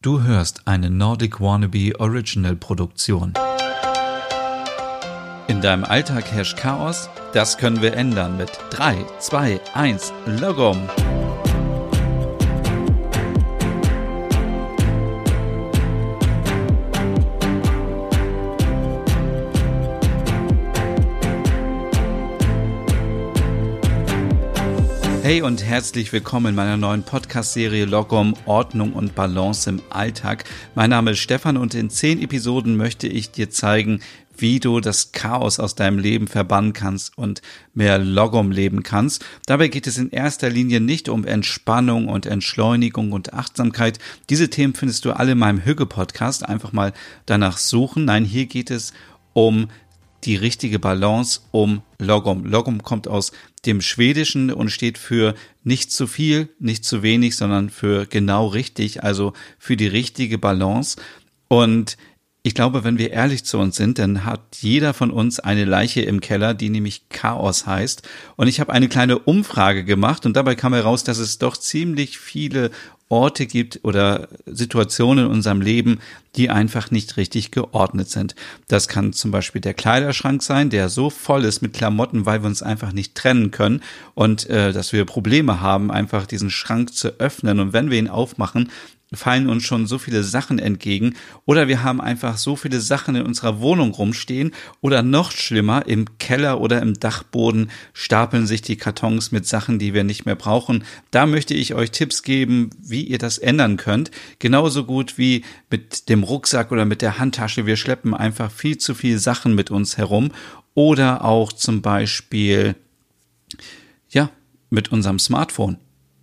Du hörst eine Nordic Wannabe Original Produktion. In deinem Alltag herrscht Chaos? Das können wir ändern mit 3, 2, 1, Logom! Hey und herzlich willkommen in meiner neuen Podcast-Serie Logom Ordnung und Balance im Alltag. Mein Name ist Stefan und in zehn Episoden möchte ich dir zeigen, wie du das Chaos aus deinem Leben verbannen kannst und mehr Logom leben kannst. Dabei geht es in erster Linie nicht um Entspannung und Entschleunigung und Achtsamkeit. Diese Themen findest du alle in meinem Hüge-Podcast. Einfach mal danach suchen. Nein, hier geht es um die richtige Balance um Logom. Logom kommt aus dem Schwedischen und steht für nicht zu viel, nicht zu wenig, sondern für genau richtig, also für die richtige Balance. Und ich glaube, wenn wir ehrlich zu uns sind, dann hat jeder von uns eine Leiche im Keller, die nämlich Chaos heißt. Und ich habe eine kleine Umfrage gemacht und dabei kam heraus, dass es doch ziemlich viele Orte gibt oder Situationen in unserem Leben, die einfach nicht richtig geordnet sind. Das kann zum Beispiel der Kleiderschrank sein, der so voll ist mit Klamotten, weil wir uns einfach nicht trennen können und äh, dass wir Probleme haben, einfach diesen Schrank zu öffnen. Und wenn wir ihn aufmachen, fallen uns schon so viele Sachen entgegen oder wir haben einfach so viele Sachen in unserer Wohnung rumstehen oder noch schlimmer, im Keller oder im Dachboden stapeln sich die Kartons mit Sachen, die wir nicht mehr brauchen. Da möchte ich euch Tipps geben, wie ihr das ändern könnt. Genauso gut wie mit dem Rucksack oder mit der Handtasche. Wir schleppen einfach viel zu viel Sachen mit uns herum oder auch zum Beispiel, ja, mit unserem Smartphone.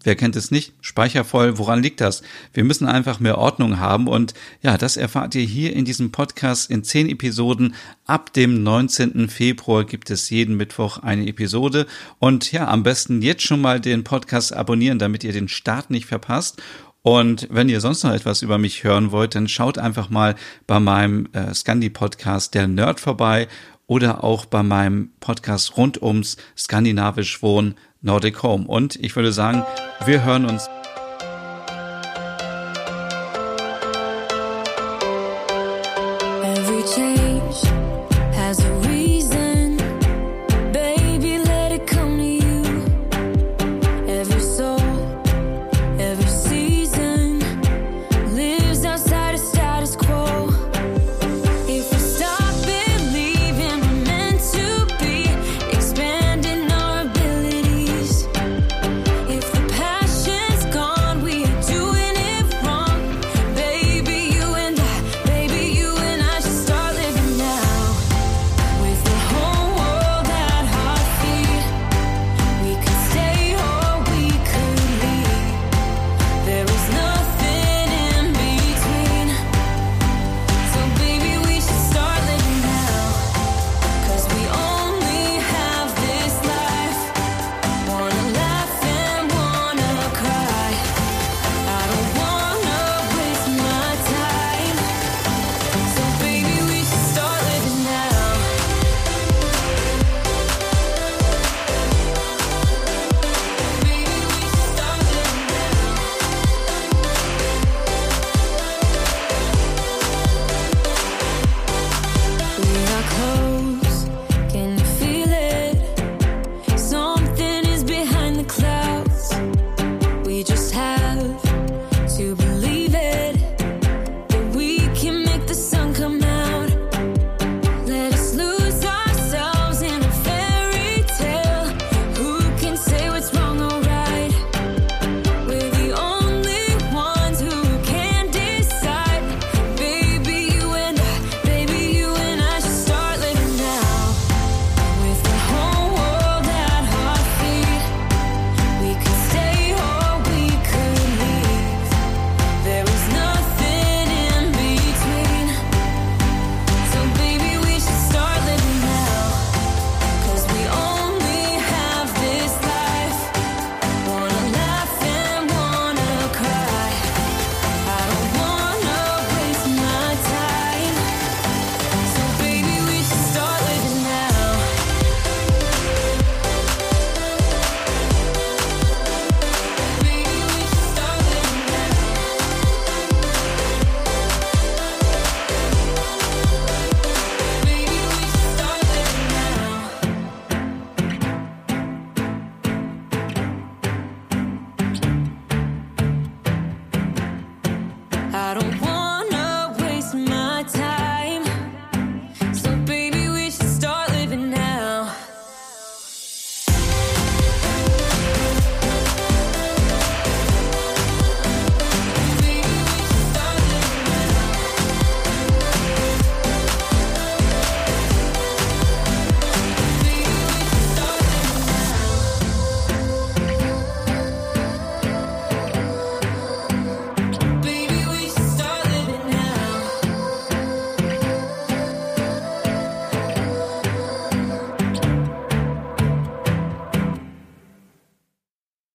Wer kennt es nicht? Speichervoll, woran liegt das? Wir müssen einfach mehr Ordnung haben und ja, das erfahrt ihr hier in diesem Podcast in zehn Episoden. Ab dem 19. Februar gibt es jeden Mittwoch eine Episode und ja, am besten jetzt schon mal den Podcast abonnieren, damit ihr den Start nicht verpasst. Und wenn ihr sonst noch etwas über mich hören wollt, dann schaut einfach mal bei meinem äh, Scandi-Podcast Der Nerd vorbei oder auch bei meinem Podcast rund ums skandinavisch Wohnen Nordic Home. Und ich würde sagen, wir hören uns.